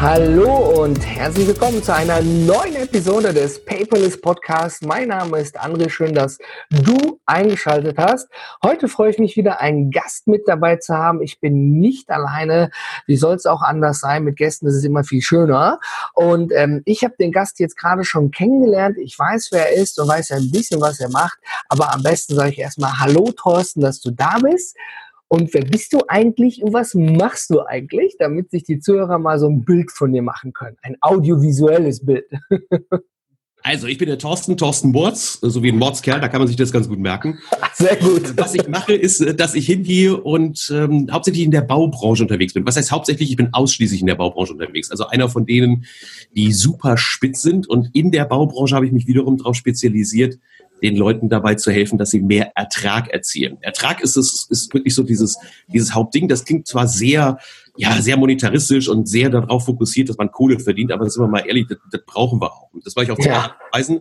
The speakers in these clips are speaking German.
Hallo und herzlich willkommen zu einer neuen Episode des Paperless Podcasts. Mein Name ist André, schön, dass du eingeschaltet hast. Heute freue ich mich wieder, einen Gast mit dabei zu haben. Ich bin nicht alleine. Wie soll es auch anders sein? Mit Gästen ist es immer viel schöner. Und ähm, ich habe den Gast jetzt gerade schon kennengelernt. Ich weiß, wer er ist und weiß ein bisschen, was er macht. Aber am besten sage ich erstmal Hallo, Thorsten, dass du da bist. Und wer bist du eigentlich und was machst du eigentlich, damit sich die Zuhörer mal so ein Bild von dir machen können? Ein audiovisuelles Bild. Also, ich bin der Thorsten, Thorsten Mords, so wie ein Mordskerl, da kann man sich das ganz gut merken. Sehr gut. Was ich mache, ist, dass ich hingehe und ähm, hauptsächlich in der Baubranche unterwegs bin. Was heißt hauptsächlich? Ich bin ausschließlich in der Baubranche unterwegs. Also einer von denen, die super spitz sind. Und in der Baubranche habe ich mich wiederum darauf spezialisiert, den Leuten dabei zu helfen, dass sie mehr Ertrag erzielen. Ertrag ist es ist wirklich so dieses dieses Hauptding. Das klingt zwar sehr ja sehr monetaristisch und sehr darauf fokussiert, dass man Kohle verdient, aber sind wir mal ehrlich, das, das brauchen wir auch. Und das war ich auf zwei ja. Weisen.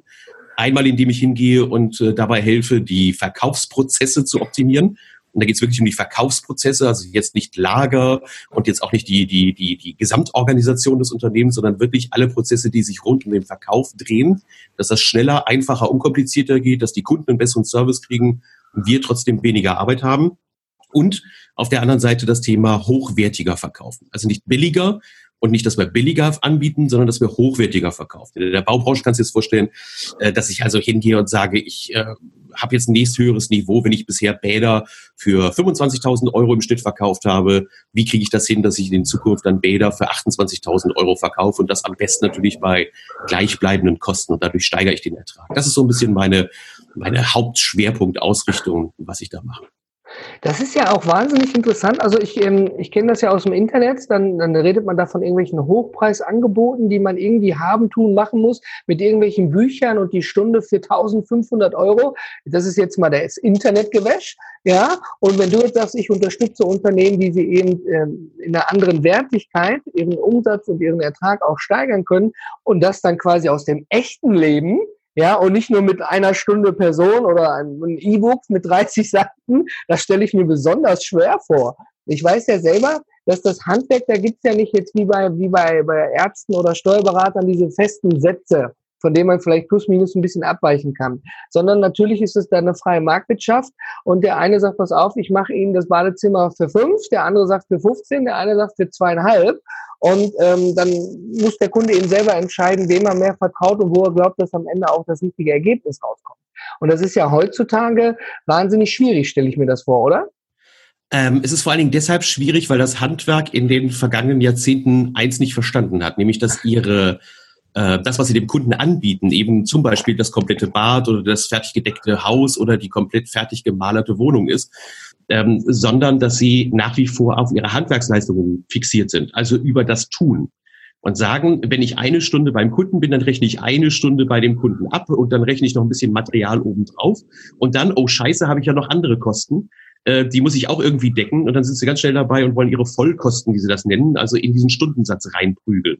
Einmal, indem ich hingehe und äh, dabei helfe, die Verkaufsprozesse zu optimieren und da geht es wirklich um die Verkaufsprozesse, also jetzt nicht Lager und jetzt auch nicht die, die, die, die Gesamtorganisation des Unternehmens, sondern wirklich alle Prozesse, die sich rund um den Verkauf drehen, dass das schneller, einfacher, unkomplizierter geht, dass die Kunden einen besseren Service kriegen und wir trotzdem weniger Arbeit haben. Und auf der anderen Seite das Thema hochwertiger verkaufen. Also nicht billiger, und nicht, dass wir billiger anbieten, sondern dass wir hochwertiger verkaufen. In der Baubranche kannst du dir jetzt vorstellen, äh, dass ich also hingehe und sage, ich äh, habe jetzt ein nächsthöheres Niveau, wenn ich bisher Bäder für 25.000 Euro im Schnitt verkauft habe. Wie kriege ich das hin, dass ich in Zukunft dann Bäder für 28.000 Euro verkaufe und das am besten natürlich bei gleichbleibenden Kosten und dadurch steigere ich den Ertrag. Das ist so ein bisschen meine, meine Hauptschwerpunktausrichtung, was ich da mache. Das ist ja auch wahnsinnig interessant. Also ich, ähm, ich kenne das ja aus dem Internet, dann, dann redet man da von irgendwelchen Hochpreisangeboten, die man irgendwie haben, tun, machen muss, mit irgendwelchen Büchern und die Stunde für 1500 Euro. Das ist jetzt mal das Internetgewäsch. Ja, und wenn du jetzt sagst, ich unterstütze Unternehmen, die sie eben ähm, in einer anderen Wertigkeit ihren Umsatz und ihren Ertrag auch steigern können und das dann quasi aus dem echten Leben, ja, und nicht nur mit einer Stunde Person oder ein E-Book mit 30 Seiten. Das stelle ich mir besonders schwer vor. Ich weiß ja selber, dass das Handwerk, da gibt's ja nicht jetzt wie bei, wie bei, bei Ärzten oder Steuerberatern diese festen Sätze, von denen man vielleicht plus minus ein bisschen abweichen kann. Sondern natürlich ist es da eine freie Marktwirtschaft und der eine sagt, pass auf, ich mache Ihnen das Badezimmer für fünf, der andere sagt für 15, der eine sagt für zweieinhalb. Und ähm, dann muss der Kunde eben selber entscheiden, wem er mehr vertraut und wo er glaubt, dass am Ende auch das richtige Ergebnis rauskommt. Und das ist ja heutzutage wahnsinnig schwierig, stelle ich mir das vor, oder? Ähm, es ist vor allen Dingen deshalb schwierig, weil das Handwerk in den vergangenen Jahrzehnten eins nicht verstanden hat, nämlich dass ihre äh, das, was sie dem Kunden anbieten, eben zum Beispiel das komplette Bad oder das fertig gedeckte Haus oder die komplett fertig gemalerte Wohnung ist, ähm, sondern dass sie nach wie vor auf ihre Handwerksleistungen fixiert sind, also über das Tun. Und sagen, wenn ich eine Stunde beim Kunden bin, dann rechne ich eine Stunde bei dem Kunden ab und dann rechne ich noch ein bisschen Material obendrauf. Und dann, oh scheiße, habe ich ja noch andere Kosten. Äh, die muss ich auch irgendwie decken. Und dann sind sie ganz schnell dabei und wollen ihre Vollkosten, wie sie das nennen, also in diesen Stundensatz reinprügeln.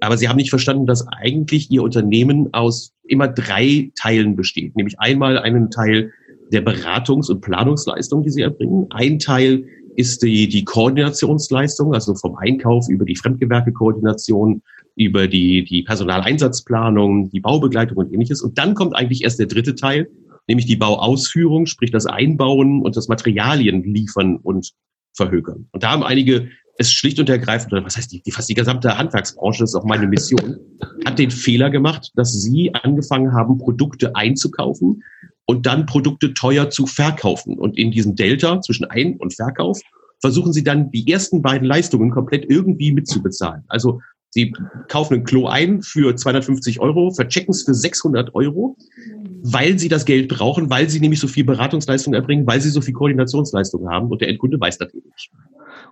Aber sie haben nicht verstanden, dass eigentlich ihr Unternehmen aus immer drei Teilen besteht. Nämlich einmal einen Teil der Beratungs- und Planungsleistung, die sie erbringen. Ein Teil ist die, die Koordinationsleistung, also vom Einkauf über die Fremdgewerkekoordination, über die, die Personaleinsatzplanung, die Baubegleitung und ähnliches. Und dann kommt eigentlich erst der dritte Teil, nämlich die Bauausführung, sprich das Einbauen und das Materialien liefern und verhökern. Und da haben einige es schlicht und ergreifend, oder was heißt die, die fast die gesamte Handwerksbranche, das ist auch meine Mission, hat den Fehler gemacht, dass sie angefangen haben, Produkte einzukaufen, und dann Produkte teuer zu verkaufen. Und in diesem Delta zwischen Ein- und Verkauf versuchen sie dann die ersten beiden Leistungen komplett irgendwie mitzubezahlen. Also sie kaufen ein Klo ein für 250 Euro, verchecken es für 600 Euro, weil sie das Geld brauchen, weil sie nämlich so viel Beratungsleistung erbringen, weil sie so viel Koordinationsleistung haben und der Endkunde weiß das eben nicht.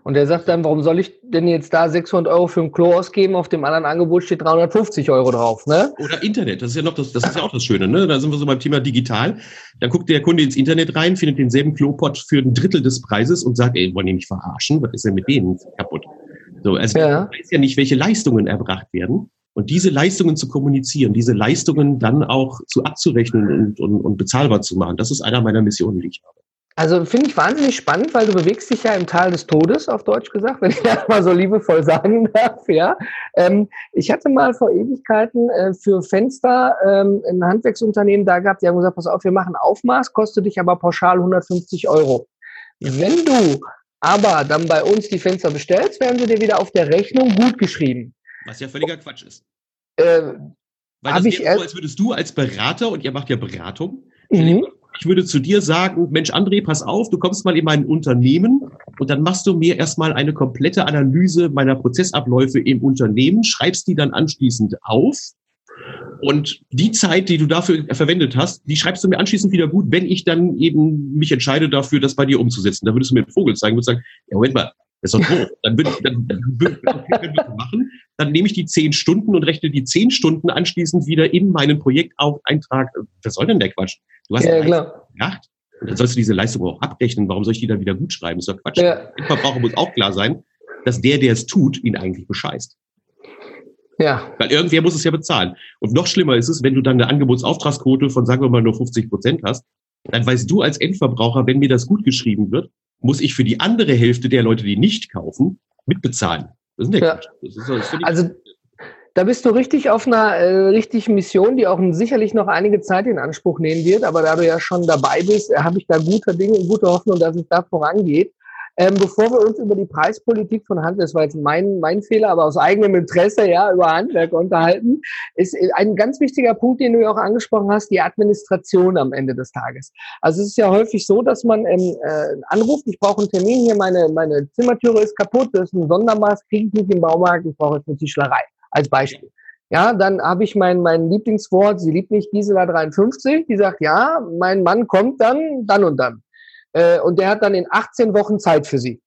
Und der sagt dann, warum soll ich denn jetzt da 600 Euro für ein Klo ausgeben? Auf dem anderen Angebot steht 350 Euro drauf, ne? Oder Internet, das ist ja noch das, das ist ja auch das Schöne, ne? Da sind wir so beim Thema digital. Dann guckt der Kunde ins Internet rein, findet denselben Klopot für ein Drittel des Preises und sagt, ey, wollen die mich verarschen? Was ist denn mit denen kaputt? So, also ja. weiß ja nicht, welche Leistungen erbracht werden. Und diese Leistungen zu kommunizieren, diese Leistungen dann auch zu abzurechnen und, und, und bezahlbar zu machen, das ist einer meiner Missionen, die ich habe. Also finde ich wahnsinnig spannend, weil du bewegst dich ja im Tal des Todes, auf Deutsch gesagt, wenn ich das mal so liebevoll sagen darf. Ja. Ähm, ich hatte mal vor Ewigkeiten äh, für Fenster ähm, ein Handwerksunternehmen da gehabt, die haben gesagt, pass auf, wir machen Aufmaß, kostet dich aber pauschal 150 Euro. Wenn du aber dann bei uns die Fenster bestellst, werden sie dir wieder auf der Rechnung gut geschrieben. Was ja völliger Quatsch ist. Äh, Weil das wäre so, als würdest du als Berater, und ihr macht ja Beratung, mhm ich würde zu dir sagen, Mensch, André, pass auf, du kommst mal in mein Unternehmen und dann machst du mir erstmal eine komplette Analyse meiner Prozessabläufe im Unternehmen, schreibst die dann anschließend auf und die Zeit, die du dafür verwendet hast, die schreibst du mir anschließend wieder gut, wenn ich dann eben mich entscheide dafür, das bei dir umzusetzen. Da würdest du mir einen Vogel zeigen und sagen, ja, Moment mal, das ist doch doof. Dann würde dann, dann, dann, dann machen. Dann nehme ich die zehn Stunden und rechne die zehn Stunden anschließend wieder in meinen Projekteintrag. Was soll denn der Quatsch? Du hast ja, klar. gedacht. Dann sollst du diese Leistung auch abrechnen. Warum soll ich die dann wieder gut schreiben? Das ist doch Quatsch. Ja. Dem Verbraucher muss auch klar sein, dass der, der es tut, ihn eigentlich bescheißt. Ja. Weil irgendwer muss es ja bezahlen. Und noch schlimmer ist es, wenn du dann eine Angebotsauftragsquote von, sagen wir mal, nur 50 Prozent hast, dann weißt du als Endverbraucher, wenn mir das gut geschrieben wird, muss ich für die andere Hälfte der Leute, die nicht kaufen, mitbezahlen. Das ist der ja. Das ist, das also da bist du richtig auf einer äh, richtigen Mission, die auch sicherlich noch einige Zeit in Anspruch nehmen wird. Aber da du ja schon dabei bist, äh, habe ich da gute Dinge, gute Hoffnung, dass es da vorangeht. Ähm, bevor wir uns über die Preispolitik von Handwerk, das war jetzt mein, mein Fehler, aber aus eigenem Interesse, ja, über Handwerk unterhalten, ist äh, ein ganz wichtiger Punkt, den du ja auch angesprochen hast, die Administration am Ende des Tages. Also es ist ja häufig so, dass man ähm, äh, anruft, ich brauche einen Termin hier, meine, meine Zimmertüre ist kaputt, das ist ein Sondermaß, kriege ich nicht im Baumarkt, ich brauche jetzt eine Tischlerei, als Beispiel. Ja, dann habe ich mein, mein Lieblingswort, sie liebt mich, Gisela 53, die sagt, ja, mein Mann kommt dann, dann und dann. Äh, und der hat dann in 18 Wochen Zeit für sie.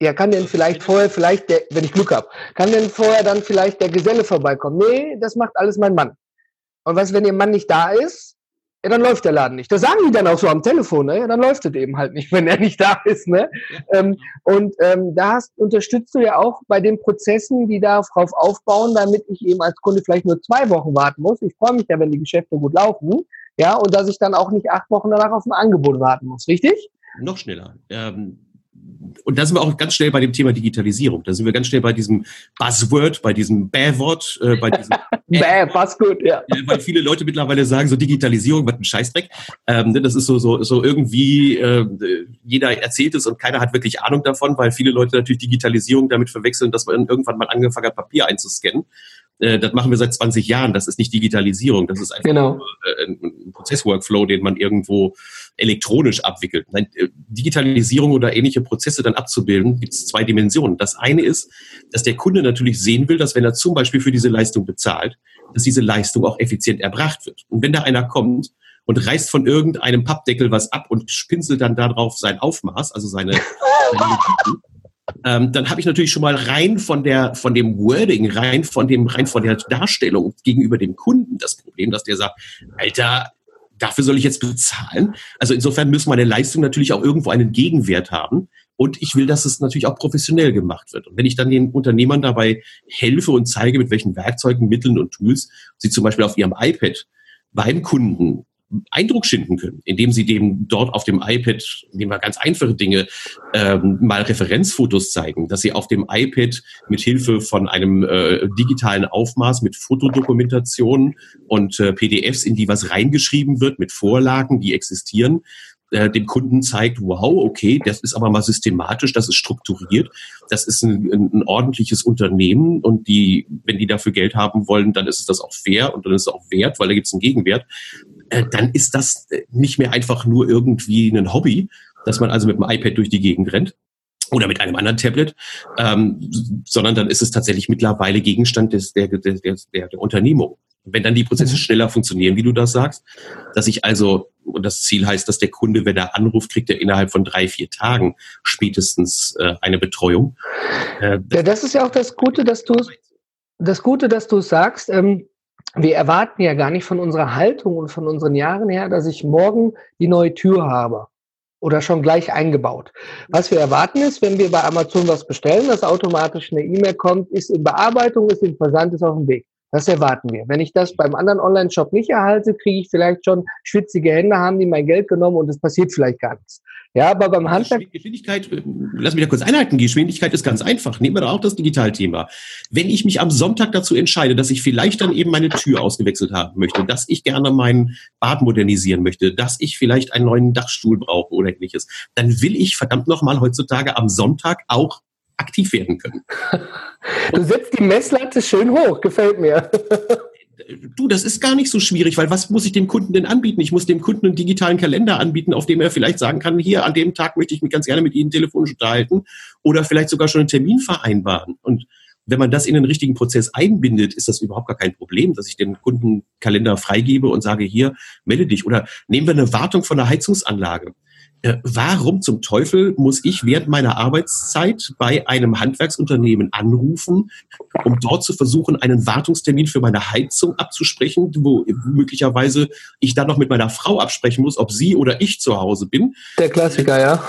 Ja, kann denn vielleicht vorher, vielleicht, der, wenn ich Glück habe, kann denn vorher dann vielleicht der Geselle vorbeikommen? Nee, das macht alles mein Mann. Und was, wenn ihr Mann nicht da ist, ja, dann läuft der Laden nicht. Das sagen die dann auch so am Telefon, ne? Ja, dann läuft es eben halt nicht, wenn er nicht da ist, ne? Ähm, und ähm, da hast, unterstützt du ja auch bei den Prozessen, die darauf aufbauen, damit ich eben als Kunde vielleicht nur zwei Wochen warten muss. Ich freue mich ja, wenn die Geschäfte gut laufen, ja, und dass ich dann auch nicht acht Wochen danach auf ein Angebot warten muss, richtig? Noch schneller. Ähm, und da sind wir auch ganz schnell bei dem Thema Digitalisierung. Da sind wir ganz schnell bei diesem Buzzword, bei diesem Bäh-Wort, äh, bei diesem Bäh, passt gut, ja. Weil viele Leute mittlerweile sagen, so Digitalisierung, was ein Scheißdreck. Ähm, ne, das ist so, so, so irgendwie, äh, jeder erzählt es und keiner hat wirklich Ahnung davon, weil viele Leute natürlich Digitalisierung damit verwechseln, dass man irgendwann mal angefangen hat, Papier einzuscannen. Äh, das machen wir seit 20 Jahren. Das ist nicht Digitalisierung. Das ist einfach genau. Äh, ein, ein Prozessworkflow, den man irgendwo elektronisch abwickelt. Nein, äh, Digitalisierung oder ähnliche Prozesse dann abzubilden, gibt es zwei Dimensionen. Das eine ist, dass der Kunde natürlich sehen will, dass wenn er zum Beispiel für diese Leistung bezahlt, dass diese Leistung auch effizient erbracht wird. Und wenn da einer kommt und reißt von irgendeinem Pappdeckel was ab und spinselt dann darauf sein Aufmaß, also seine, seine ähm, dann habe ich natürlich schon mal rein von der von dem Wording, rein von dem rein von der Darstellung gegenüber dem Kunden das Problem, dass der sagt, Alter, dafür soll ich jetzt bezahlen. Also insofern müssen meine Leistungen natürlich auch irgendwo einen Gegenwert haben. Und ich will, dass es natürlich auch professionell gemacht wird. Und wenn ich dann den Unternehmern dabei helfe und zeige, mit welchen Werkzeugen, Mitteln und Tools sie zum Beispiel auf ihrem iPad beim Kunden Eindruck schinden können, indem sie dem dort auf dem iPad, nehmen wir ganz einfache Dinge, ähm, mal Referenzfotos zeigen, dass sie auf dem iPad mit Hilfe von einem äh, digitalen Aufmaß mit Fotodokumentation und äh, PDFs, in die was reingeschrieben wird, mit Vorlagen, die existieren, äh, dem Kunden zeigt, wow, okay, das ist aber mal systematisch, das ist strukturiert, das ist ein, ein, ordentliches Unternehmen und die, wenn die dafür Geld haben wollen, dann ist es das auch fair und dann ist es auch wert, weil da gibt es einen Gegenwert. Äh, dann ist das äh, nicht mehr einfach nur irgendwie ein Hobby, dass man also mit dem iPad durch die Gegend rennt oder mit einem anderen Tablet, ähm, sondern dann ist es tatsächlich mittlerweile Gegenstand des, der, der, der, der Unternehmung. Wenn dann die Prozesse mhm. schneller funktionieren, wie du das sagst, dass ich also und das Ziel heißt, dass der Kunde, wenn er anruft, kriegt er innerhalb von drei, vier Tagen spätestens äh, eine Betreuung. Äh, ja, das ist ja auch das Gute, dass du das Gute, dass du sagst. Ähm, wir erwarten ja gar nicht von unserer Haltung und von unseren Jahren her, dass ich morgen die neue Tür habe oder schon gleich eingebaut. Was wir erwarten ist, wenn wir bei Amazon was bestellen, dass automatisch eine E-Mail kommt, ist in Bearbeitung, ist im Versand, ist auf dem Weg. Das erwarten wir. Wenn ich das beim anderen Online-Shop nicht erhalte, kriege ich vielleicht schon schwitzige Hände, haben die mein Geld genommen und es passiert vielleicht gar nichts. Ja, aber beim Handwerk. Geschwindigkeit, äh, lass mich da kurz einhalten. Geschwindigkeit ist ganz einfach. Nehmen wir doch auch das Digitalthema. Wenn ich mich am Sonntag dazu entscheide, dass ich vielleicht dann eben meine Tür ausgewechselt haben möchte, dass ich gerne mein Bad modernisieren möchte, dass ich vielleicht einen neuen Dachstuhl brauche oder ähnliches, dann will ich verdammt nochmal heutzutage am Sonntag auch aktiv werden können. du setzt die Messlatte schön hoch, gefällt mir. du, das ist gar nicht so schwierig, weil was muss ich dem Kunden denn anbieten? Ich muss dem Kunden einen digitalen Kalender anbieten, auf dem er vielleicht sagen kann, hier an dem Tag möchte ich mich ganz gerne mit Ihnen telefonisch unterhalten oder vielleicht sogar schon einen Termin vereinbaren. Und wenn man das in den richtigen Prozess einbindet, ist das überhaupt gar kein Problem, dass ich den Kundenkalender freigebe und sage, hier, melde dich. Oder nehmen wir eine Wartung von der Heizungsanlage. Äh, warum zum Teufel muss ich während meiner Arbeitszeit bei einem Handwerksunternehmen anrufen, um dort zu versuchen, einen Wartungstermin für meine Heizung abzusprechen, wo möglicherweise ich dann noch mit meiner Frau absprechen muss, ob sie oder ich zu Hause bin. Der Klassiker, ja.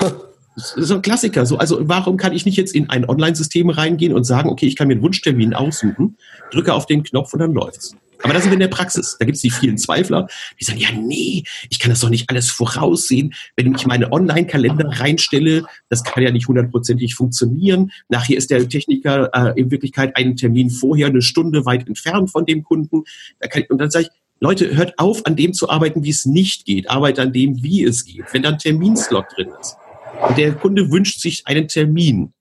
Das ist ein Klassiker. So, also warum kann ich nicht jetzt in ein Online-System reingehen und sagen, okay, ich kann mir einen Wunschtermin aussuchen, drücke auf den Knopf und dann läuft's. Aber da sind wir in der Praxis. Da gibt es die vielen Zweifler, die sagen, ja, nee, ich kann das doch nicht alles voraussehen. Wenn ich meine Online-Kalender reinstelle, das kann ja nicht hundertprozentig funktionieren. Nachher ist der Techniker äh, in Wirklichkeit einen Termin vorher eine Stunde weit entfernt von dem Kunden. Da kann ich, und dann sage ich, Leute, hört auf, an dem zu arbeiten, wie es nicht geht. Arbeitet an dem, wie es geht. Wenn da ein Terminslot drin ist und der Kunde wünscht sich einen Termin,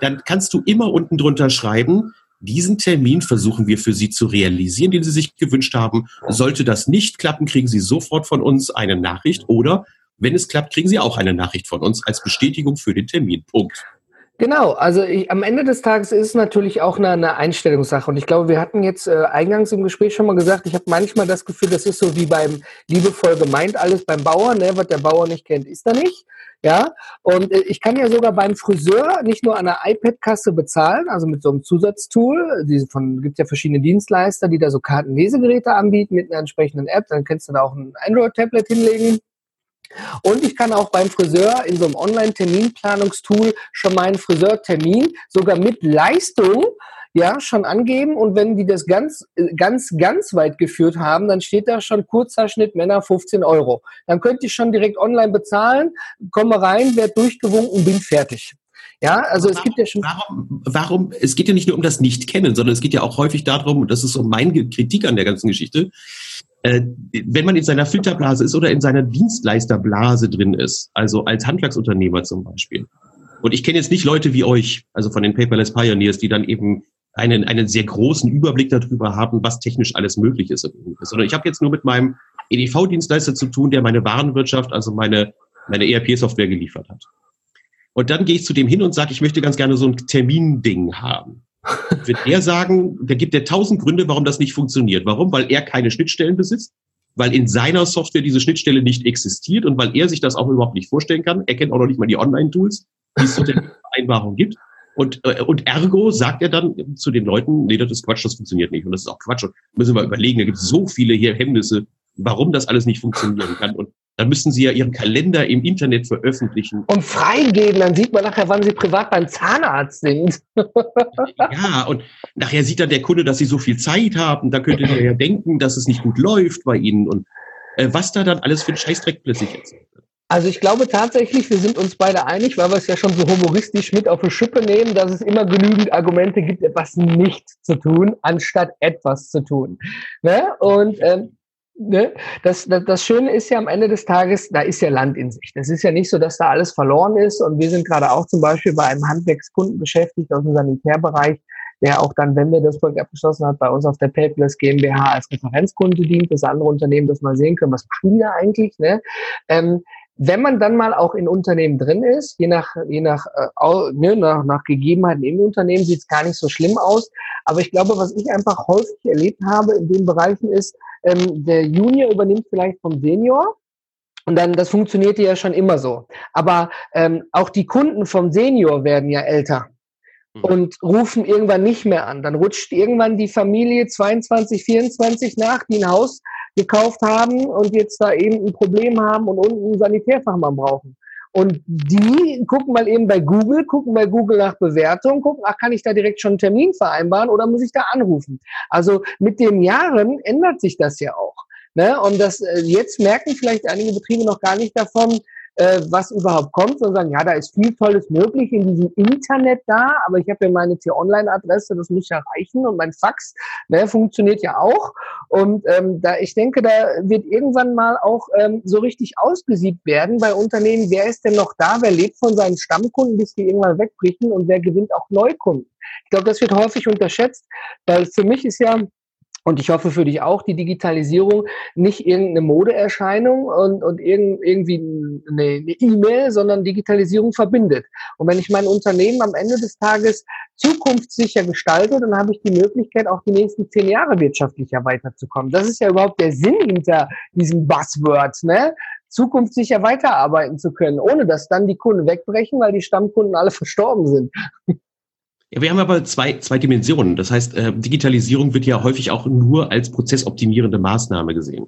dann kannst du immer unten drunter schreiben, diesen Termin versuchen wir für Sie zu realisieren, den Sie sich gewünscht haben. Sollte das nicht klappen, kriegen Sie sofort von uns eine Nachricht oder wenn es klappt, kriegen Sie auch eine Nachricht von uns als Bestätigung für den Termin. Punkt. Genau, also ich, am Ende des Tages ist es natürlich auch eine, eine Einstellungssache. Und ich glaube, wir hatten jetzt äh, eingangs im Gespräch schon mal gesagt, ich habe manchmal das Gefühl, das ist so wie beim liebevoll gemeint alles beim Bauern, ne? was der Bauer nicht kennt, ist er nicht. Ja, und äh, ich kann ja sogar beim Friseur nicht nur an der iPad-Kasse bezahlen, also mit so einem Zusatztool. Von gibt ja verschiedene Dienstleister, die da so Kartenlesegeräte anbieten mit einer entsprechenden App. Dann kannst du da auch ein Android-Tablet hinlegen. Und ich kann auch beim Friseur in so einem Online-Terminplanungstool schon meinen Friseurtermin sogar mit Leistung ja, schon angeben und wenn die das ganz, ganz, ganz weit geführt haben, dann steht da schon kurzer Schnitt Männer 15 Euro. Dann könnte ich schon direkt online bezahlen, komme rein, werde durchgewunken, bin fertig. Ja, also warum, es gibt ja schon. Warum, warum, es geht ja nicht nur um das Nicht-Kennen, sondern es geht ja auch häufig darum, und das ist so meine Kritik an der ganzen Geschichte, äh, wenn man in seiner Filterblase ist oder in seiner Dienstleisterblase drin ist, also als Handwerksunternehmer zum Beispiel. Und ich kenne jetzt nicht Leute wie euch, also von den Paperless Pioneers, die dann eben einen, einen sehr großen Überblick darüber haben, was technisch alles möglich ist. Sondern ich habe jetzt nur mit meinem EDV-Dienstleister zu tun, der meine Warenwirtschaft, also meine, meine ERP-Software geliefert hat. Und dann gehe ich zu dem hin und sage, ich möchte ganz gerne so ein Terminding haben. Wird er sagen, der gibt dir tausend Gründe, warum das nicht funktioniert. Warum? Weil er keine Schnittstellen besitzt, weil in seiner Software diese Schnittstelle nicht existiert und weil er sich das auch überhaupt nicht vorstellen kann. Er kennt auch noch nicht mal die Online-Tools, die es zur Vereinbarung gibt. Und, äh, und ergo sagt er dann zu den Leuten, nee, das ist Quatsch, das funktioniert nicht. Und das ist auch Quatsch. Und müssen wir überlegen, da gibt es so viele hier Hemmnisse, warum das alles nicht funktionieren kann. Und dann müssten Sie ja Ihren Kalender im Internet veröffentlichen. Und freigeben, dann sieht man nachher, wann Sie privat beim Zahnarzt sind. ja, und nachher sieht dann der Kunde, dass Sie so viel Zeit haben. Da könnte er ja denken, dass es nicht gut läuft bei Ihnen. Und äh, was da dann alles für ein Scheißdreck plötzlich erzählt wird. Also ich glaube tatsächlich, wir sind uns beide einig, weil wir es ja schon so humoristisch mit auf die Schippe nehmen, dass es immer genügend Argumente gibt, etwas nicht zu tun, anstatt etwas zu tun. Ne? Und ähm, ne? das, das, das Schöne ist ja am Ende des Tages, da ist ja Land in sich. Das ist ja nicht so, dass da alles verloren ist. Und wir sind gerade auch zum Beispiel bei einem Handwerkskunden beschäftigt aus dem Sanitärbereich, der auch dann, wenn wir das Projekt abgeschlossen hat, bei uns auf der Paperless GmbH als Referenzkunde dient, das andere Unternehmen das mal sehen können, was machen die da eigentlich. Ne? Ähm, wenn man dann mal auch in Unternehmen drin ist, je nach, je nach, äh, ne, nach, nach Gegebenheiten im Unternehmen sieht es gar nicht so schlimm aus. Aber ich glaube, was ich einfach häufig erlebt habe in den Bereichen ist, ähm, der Junior übernimmt vielleicht vom Senior Und dann, das funktionierte ja schon immer so. Aber ähm, auch die Kunden vom Senior werden ja älter mhm. und rufen irgendwann nicht mehr an. Dann rutscht irgendwann die Familie 22, 24 nach, die ein Haus gekauft haben und jetzt da eben ein Problem haben und unten einen Sanitärfachmann brauchen. Und die gucken mal eben bei Google, gucken bei Google nach Bewertung, gucken, ach, kann ich da direkt schon einen Termin vereinbaren oder muss ich da anrufen? Also mit den Jahren ändert sich das ja auch. Ne? Und das äh, jetzt merken vielleicht einige Betriebe noch gar nicht davon, äh, was überhaupt kommt, sondern sagen, ja, da ist viel Tolles möglich in diesem Internet da, aber ich habe ja meine T-Online-Adresse, das muss ja reichen und mein Fax ne, funktioniert ja auch. Und ähm, da ich denke, da wird irgendwann mal auch ähm, so richtig ausgesiebt werden bei Unternehmen, wer ist denn noch da, wer lebt von seinen Stammkunden, bis die irgendwann wegbrechen und wer gewinnt auch Neukunden. Ich glaube, das wird häufig unterschätzt, weil für mich ist ja und ich hoffe für dich auch, die Digitalisierung nicht irgendeine Modeerscheinung und, und irgendwie eine E-Mail, sondern Digitalisierung verbindet. Und wenn ich mein Unternehmen am Ende des Tages zukunftssicher gestalte, dann habe ich die Möglichkeit, auch die nächsten zehn Jahre wirtschaftlicher weiterzukommen. Das ist ja überhaupt der Sinn hinter diesem Buzzword, ne? zukunftssicher weiterarbeiten zu können, ohne dass dann die Kunden wegbrechen, weil die Stammkunden alle verstorben sind. Ja, wir haben aber zwei, zwei Dimensionen. Das heißt, äh, Digitalisierung wird ja häufig auch nur als prozessoptimierende Maßnahme gesehen.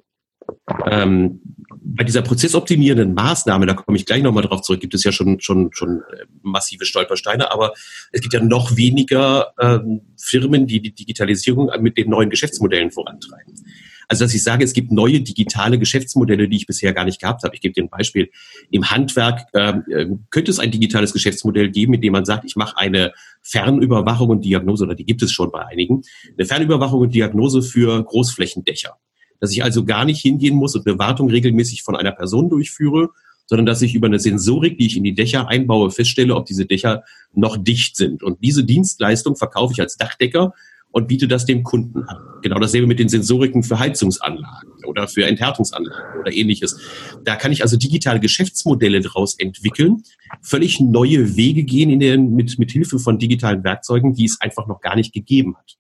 Ähm, bei dieser prozessoptimierenden Maßnahme, da komme ich gleich nochmal drauf zurück, gibt es ja schon, schon, schon äh, massive Stolpersteine, aber es gibt ja noch weniger ähm, Firmen, die die Digitalisierung mit den neuen Geschäftsmodellen vorantreiben. Also dass ich sage, es gibt neue digitale Geschäftsmodelle, die ich bisher gar nicht gehabt habe. Ich gebe dir ein Beispiel. Im Handwerk ähm, äh, könnte es ein digitales Geschäftsmodell geben, mit dem man sagt, ich mache eine Fernüberwachung und Diagnose, oder die gibt es schon bei einigen, eine Fernüberwachung und Diagnose für Großflächendächer. Dass ich also gar nicht hingehen muss und eine Wartung regelmäßig von einer Person durchführe, sondern dass ich über eine Sensorik, die ich in die Dächer einbaue, feststelle, ob diese Dächer noch dicht sind. Und diese Dienstleistung verkaufe ich als Dachdecker und biete das dem Kunden an. Genau dasselbe mit den Sensoriken für Heizungsanlagen oder für Enthärtungsanlagen oder ähnliches. Da kann ich also digitale Geschäftsmodelle daraus entwickeln, völlig neue Wege gehen in den, mit, mit Hilfe von digitalen Werkzeugen, die es einfach noch gar nicht gegeben hat.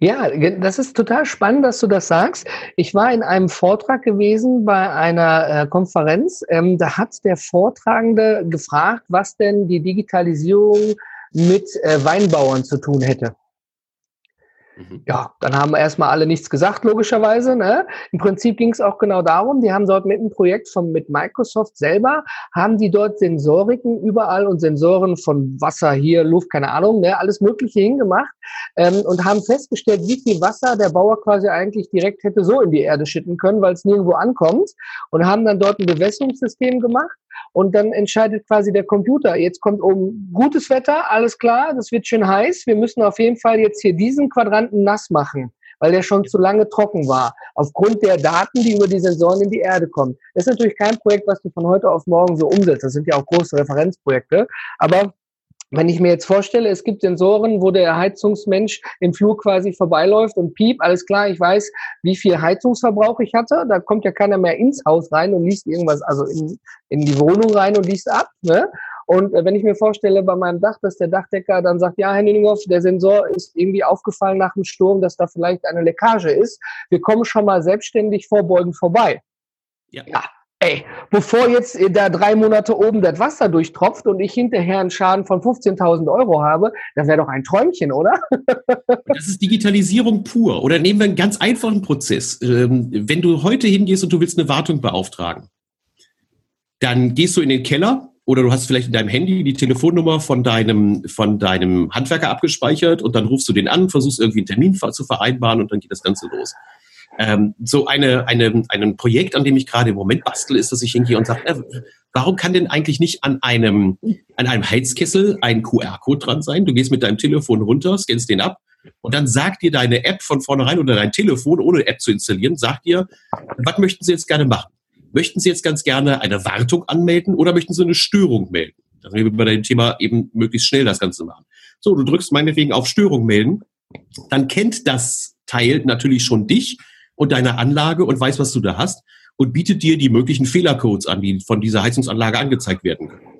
Ja, das ist total spannend, dass du das sagst. Ich war in einem Vortrag gewesen bei einer äh, Konferenz. Ähm, da hat der Vortragende gefragt, was denn die Digitalisierung mit äh, Weinbauern zu tun hätte. Mhm. Ja, dann haben wir erstmal alle nichts gesagt, logischerweise. Ne? Im Prinzip ging es auch genau darum, die haben dort mit einem Projekt von mit Microsoft selber, haben die dort Sensoriken überall und Sensoren von Wasser hier, Luft, keine Ahnung, ne, alles Mögliche hingemacht ähm, und haben festgestellt, wie viel Wasser der Bauer quasi eigentlich direkt hätte so in die Erde schütten können, weil es nirgendwo ankommt und haben dann dort ein Bewässerungssystem gemacht und dann entscheidet quasi der Computer. Jetzt kommt oben gutes Wetter, alles klar, das wird schön heiß. Wir müssen auf jeden Fall jetzt hier diesen Quadranten nass machen, weil der schon zu lange trocken war, aufgrund der Daten, die über die Sensoren in die Erde kommen. Das ist natürlich kein Projekt, was du von heute auf morgen so umsetzt. Das sind ja auch große Referenzprojekte. Aber wenn ich mir jetzt vorstelle, es gibt Sensoren, wo der Heizungsmensch im Flur quasi vorbeiläuft und piep, alles klar, ich weiß, wie viel Heizungsverbrauch ich hatte. Da kommt ja keiner mehr ins Haus rein und liest irgendwas, also in, in die Wohnung rein und liest ab. Ne? Und äh, wenn ich mir vorstelle bei meinem Dach, dass der Dachdecker dann sagt, ja, Herr Nüninghoff, der Sensor ist irgendwie aufgefallen nach dem Sturm, dass da vielleicht eine Leckage ist. Wir kommen schon mal selbstständig vorbeugend vorbei. Ja. ja. Ey, bevor jetzt da drei Monate oben das Wasser durchtropft und ich hinterher einen Schaden von 15.000 Euro habe, das wäre doch ein Träumchen, oder? das ist Digitalisierung pur. Oder nehmen wir einen ganz einfachen Prozess. Ähm, wenn du heute hingehst und du willst eine Wartung beauftragen, dann gehst du in den Keller oder du hast vielleicht in deinem Handy die Telefonnummer von deinem, von deinem Handwerker abgespeichert und dann rufst du den an, versuchst irgendwie einen Termin zu vereinbaren und dann geht das Ganze los. Ähm, so eine, eine, ein Projekt, an dem ich gerade im Moment bastel, ist, dass ich hingehe und sage, äh, warum kann denn eigentlich nicht an einem, an einem Heizkessel ein QR-Code dran sein? Du gehst mit deinem Telefon runter, scannst den ab und dann sagt dir deine App von vornherein oder dein Telefon, ohne App zu installieren, sagt dir, was möchten Sie jetzt gerne machen? Möchten Sie jetzt ganz gerne eine Wartung anmelden oder möchten Sie eine Störung melden? Dass wir bei dem Thema eben möglichst schnell das Ganze machen. So, du drückst meinetwegen auf Störung melden, dann kennt das Teil natürlich schon dich und deine Anlage und weiß, was du da hast und bietet dir die möglichen Fehlercodes an, die von dieser Heizungsanlage angezeigt werden können.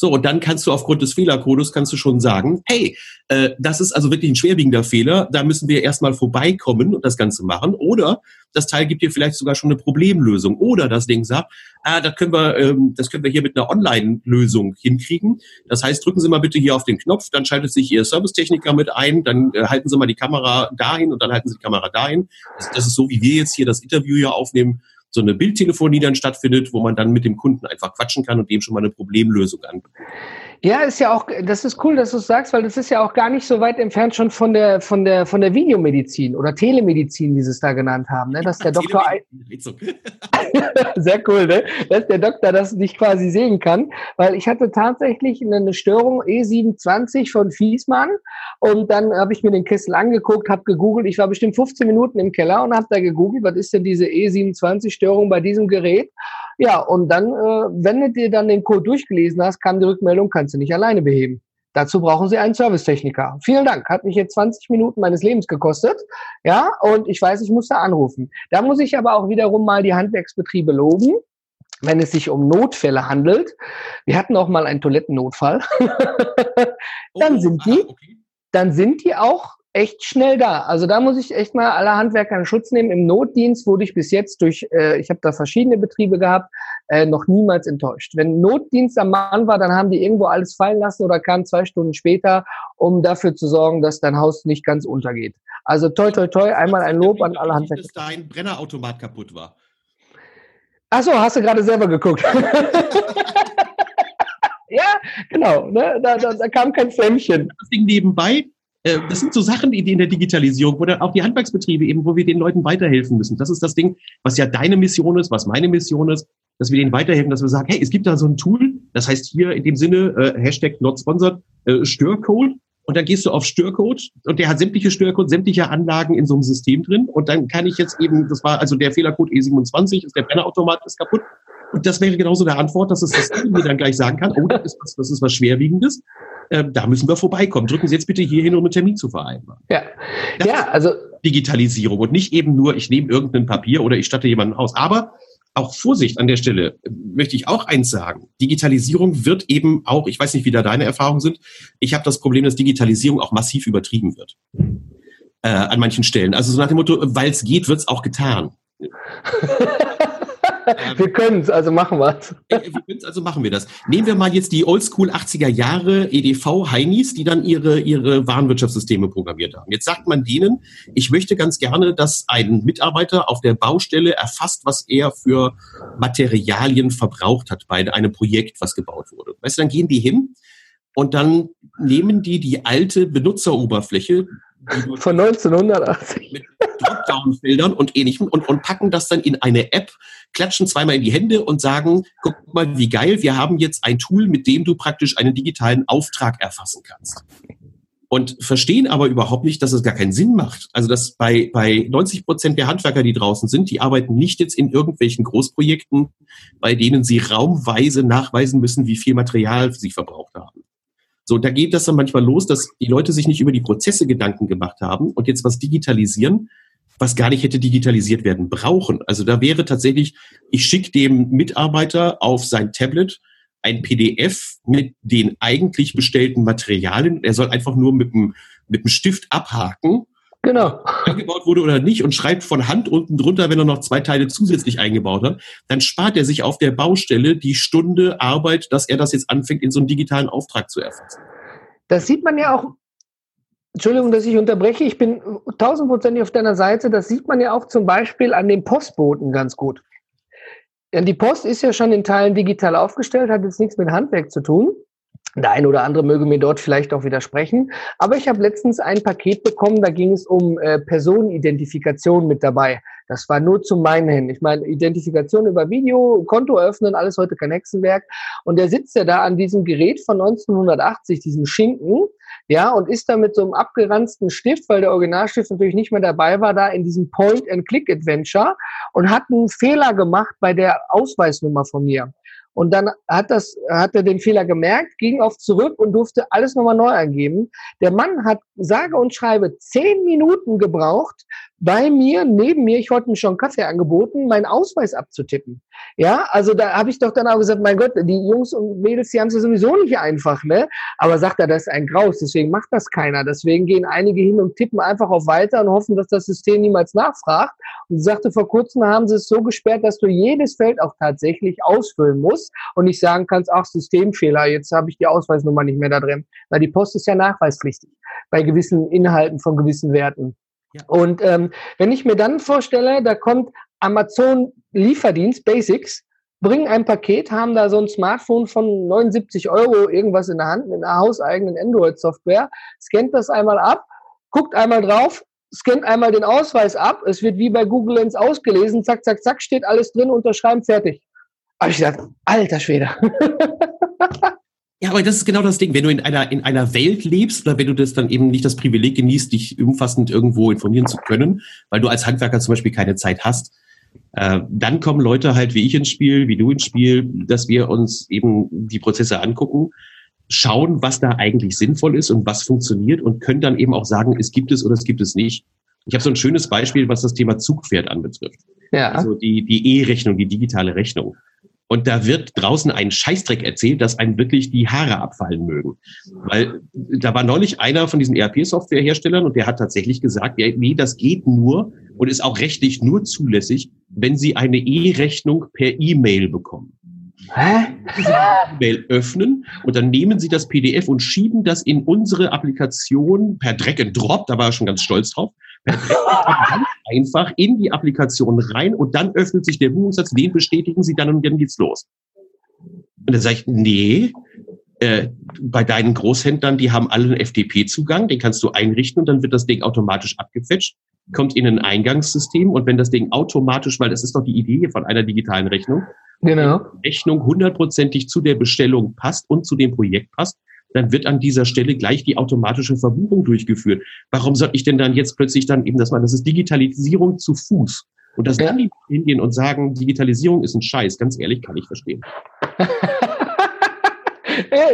So, und dann kannst du aufgrund des Fehlercodes kannst du schon sagen, hey, äh, das ist also wirklich ein schwerwiegender Fehler, da müssen wir erstmal vorbeikommen und das Ganze machen. Oder das Teil gibt dir vielleicht sogar schon eine Problemlösung. Oder das Ding sagt, ah, das können wir, ähm, das können wir hier mit einer Online-Lösung hinkriegen. Das heißt, drücken Sie mal bitte hier auf den Knopf, dann schaltet sich Ihr Servicetechniker mit ein, dann äh, halten Sie mal die Kamera dahin und dann halten Sie die Kamera dahin. Das, das ist so, wie wir jetzt hier das Interview ja aufnehmen so eine Bildtelefonie dann stattfindet, wo man dann mit dem Kunden einfach quatschen kann und dem schon mal eine Problemlösung anbietet. Ja, ist ja auch, das ist cool, dass du es sagst, weil das ist ja auch gar nicht so weit entfernt schon von der, von der, von der Videomedizin oder Telemedizin, wie sie es da genannt haben, ne? dass der Doktor, sehr cool, ne? dass der Doktor das nicht quasi sehen kann, weil ich hatte tatsächlich eine Störung E27 von Fiesmann und dann habe ich mir den Kessel angeguckt, habe gegoogelt, ich war bestimmt 15 Minuten im Keller und habe da gegoogelt, was ist denn diese E27-Störung bei diesem Gerät ja, und dann, äh, wenn du dir dann den Code durchgelesen hast, kam die Rückmeldung, kannst du nicht alleine beheben. Dazu brauchen Sie einen Servicetechniker. Vielen Dank. Hat mich jetzt 20 Minuten meines Lebens gekostet. Ja, und ich weiß, ich muss da anrufen. Da muss ich aber auch wiederum mal die Handwerksbetriebe loben wenn es sich um Notfälle handelt. Wir hatten auch mal einen Toilettennotfall. dann oh, sind die, dann sind die auch echt schnell da. Also da muss ich echt mal alle Handwerker in Schutz nehmen. Im Notdienst wurde ich bis jetzt durch, äh, ich habe da verschiedene Betriebe gehabt, äh, noch niemals enttäuscht. Wenn Notdienst am Mann war, dann haben die irgendwo alles fallen lassen oder kamen zwei Stunden später, um dafür zu sorgen, dass dein Haus nicht ganz untergeht. Also toi toi toi, einmal ein Lob an alle Handwerker. Dass dein Brennerautomat kaputt war. Ach so, hast du gerade selber geguckt. ja, genau. Ne? Da, da, da kam kein Flämmchen. Das Ding nebenbei, das sind so Sachen, die in der Digitalisierung, wo dann auch die Handwerksbetriebe eben, wo wir den Leuten weiterhelfen müssen. Das ist das Ding, was ja deine Mission ist, was meine Mission ist, dass wir denen weiterhelfen, dass wir sagen, hey, es gibt da so ein Tool, das heißt hier in dem Sinne, äh, Hashtag not sponsored, äh, Störcode. Und dann gehst du auf Störcode und der hat sämtliche Störcode, sämtliche Anlagen in so einem System drin. Und dann kann ich jetzt eben, das war also der Fehlercode E27, ist der Brennerautomat ist kaputt. Und das wäre genauso der Antwort, dass es das System mir dann gleich sagen kann, oh, das ist was, das ist was Schwerwiegendes äh, da müssen wir vorbeikommen. Drücken Sie jetzt bitte hier hin, um einen Termin zu vereinbaren. Ja, das ja also Digitalisierung und nicht eben nur, ich nehme irgendein Papier oder ich statte jemanden aus. Aber auch Vorsicht an der Stelle möchte ich auch eins sagen. Digitalisierung wird eben auch, ich weiß nicht, wie da deine Erfahrungen sind, ich habe das Problem, dass Digitalisierung auch massiv übertrieben wird. Äh, an manchen Stellen. Also so nach dem Motto, weil es geht, wird es auch getan. wir können es, also machen wir es. wir können es, also machen wir das. Nehmen wir mal jetzt die Oldschool 80er Jahre EDV-Heinis, die dann ihre, ihre Warenwirtschaftssysteme programmiert haben. Jetzt sagt man denen, ich möchte ganz gerne, dass ein Mitarbeiter auf der Baustelle erfasst, was er für Materialien verbraucht hat bei einem Projekt, was gebaut wurde. Weißt du, dann gehen die hin und dann nehmen die die alte Benutzeroberfläche, von 1980. Mit Dropdown-Feldern und ähnlichem und, und packen das dann in eine App, klatschen zweimal in die Hände und sagen, guck mal, wie geil, wir haben jetzt ein Tool, mit dem du praktisch einen digitalen Auftrag erfassen kannst. Und verstehen aber überhaupt nicht, dass es gar keinen Sinn macht. Also dass bei, bei 90 Prozent der Handwerker, die draußen sind, die arbeiten nicht jetzt in irgendwelchen Großprojekten, bei denen sie raumweise nachweisen müssen, wie viel Material sie verbraucht haben. So, da geht das dann manchmal los, dass die Leute sich nicht über die Prozesse Gedanken gemacht haben und jetzt was digitalisieren, was gar nicht hätte digitalisiert werden brauchen. Also da wäre tatsächlich, ich schicke dem Mitarbeiter auf sein Tablet ein PDF mit den eigentlich bestellten Materialien. Er soll einfach nur mit dem, mit dem Stift abhaken Genau. Eingebaut wurde oder nicht und schreibt von Hand unten drunter, wenn er noch zwei Teile zusätzlich eingebaut hat, dann spart er sich auf der Baustelle die Stunde Arbeit, dass er das jetzt anfängt, in so einen digitalen Auftrag zu erfassen. Das sieht man ja auch, Entschuldigung, dass ich unterbreche, ich bin tausendprozentig auf deiner Seite, das sieht man ja auch zum Beispiel an den Postboten ganz gut. Denn die Post ist ja schon in Teilen digital aufgestellt, hat jetzt nichts mit Handwerk zu tun. Der eine oder andere möge mir dort vielleicht auch widersprechen. Aber ich habe letztens ein Paket bekommen, da ging es um äh, Personenidentifikation mit dabei. Das war nur zum meinen Händen. Ich meine, Identifikation über Video, Konto öffnen, alles heute kein Hexenwerk. Und der sitzt ja da an diesem Gerät von 1980, diesem Schinken, ja, und ist da mit so einem abgeranzten Stift, weil der Originalstift natürlich nicht mehr dabei war, da in diesem Point-and-Click-Adventure und hat einen Fehler gemacht bei der Ausweisnummer von mir. Und dann hat das, hat er den Fehler gemerkt, ging auf zurück und durfte alles nochmal neu eingeben. Der Mann hat sage und schreibe zehn Minuten gebraucht, bei mir, neben mir, ich wollte mir schon Kaffee angeboten, meinen Ausweis abzutippen. Ja, also da habe ich doch dann auch gesagt, mein Gott, die Jungs und Mädels, die haben es ja sowieso nicht einfach, ne? Aber sagt er, das ist ein Graus, deswegen macht das keiner. Deswegen gehen einige hin und tippen einfach auf weiter und hoffen, dass das System niemals nachfragt. Und sagte, vor kurzem haben sie es so gesperrt, dass du jedes Feld auch tatsächlich ausfüllen musst und nicht sagen kannst, ach, Systemfehler, jetzt habe ich die Ausweisnummer nicht mehr da drin. Weil die Post ist ja nachweispflichtig bei gewissen Inhalten von gewissen Werten. Ja. Und ähm, wenn ich mir dann vorstelle, da kommt Amazon Lieferdienst Basics, bringen ein Paket, haben da so ein Smartphone von 79 Euro irgendwas in der Hand mit einer hauseigenen Android-Software, scannt das einmal ab, guckt einmal drauf, scannt einmal den Ausweis ab, es wird wie bei Google Lens ausgelesen, zack, zack, zack, steht alles drin, unterschreiben, fertig. Aber ich dachte, alter Schwede. Ja, aber das ist genau das Ding. Wenn du in einer, in einer Welt lebst oder wenn du das dann eben nicht das Privileg genießt, dich umfassend irgendwo informieren zu können, weil du als Handwerker zum Beispiel keine Zeit hast, äh, dann kommen Leute halt wie ich ins Spiel, wie du ins Spiel, dass wir uns eben die Prozesse angucken, schauen, was da eigentlich sinnvoll ist und was funktioniert und können dann eben auch sagen, es gibt es oder es gibt es nicht. Ich habe so ein schönes Beispiel, was das Thema Zugpferd anbetrifft. Ja. Also die, die E-Rechnung, die digitale Rechnung. Und da wird draußen ein Scheißdreck erzählt, dass einem wirklich die Haare abfallen mögen. Weil da war neulich einer von diesen ERP-Softwareherstellern und der hat tatsächlich gesagt, ja, nee, das geht nur und ist auch rechtlich nur zulässig, wenn Sie eine E-Rechnung per E-Mail bekommen. Hä? Sie E-Mail öffnen und dann nehmen Sie das PDF und schieben das in unsere Applikation per Drag and Drop, da war er schon ganz stolz drauf, ganz einfach in die Applikation rein und dann öffnet sich der Buchungssatz, den bestätigen Sie dann und dann geht's los. Und dann sage ich, nee, äh, bei deinen Großhändlern, die haben alle einen FTP-Zugang, den kannst du einrichten und dann wird das Ding automatisch abgefetcht, kommt in ein Eingangssystem und wenn das Ding automatisch, weil das ist doch die Idee von einer digitalen Rechnung, genau. Rechnung hundertprozentig zu der Bestellung passt und zu dem Projekt passt, dann wird an dieser Stelle gleich die automatische Verbuchung durchgeführt. Warum soll ich denn dann jetzt plötzlich dann eben das mal, das ist Digitalisierung zu Fuß. Und dass ja. dann die hingehen und sagen, Digitalisierung ist ein Scheiß, ganz ehrlich, kann ich verstehen.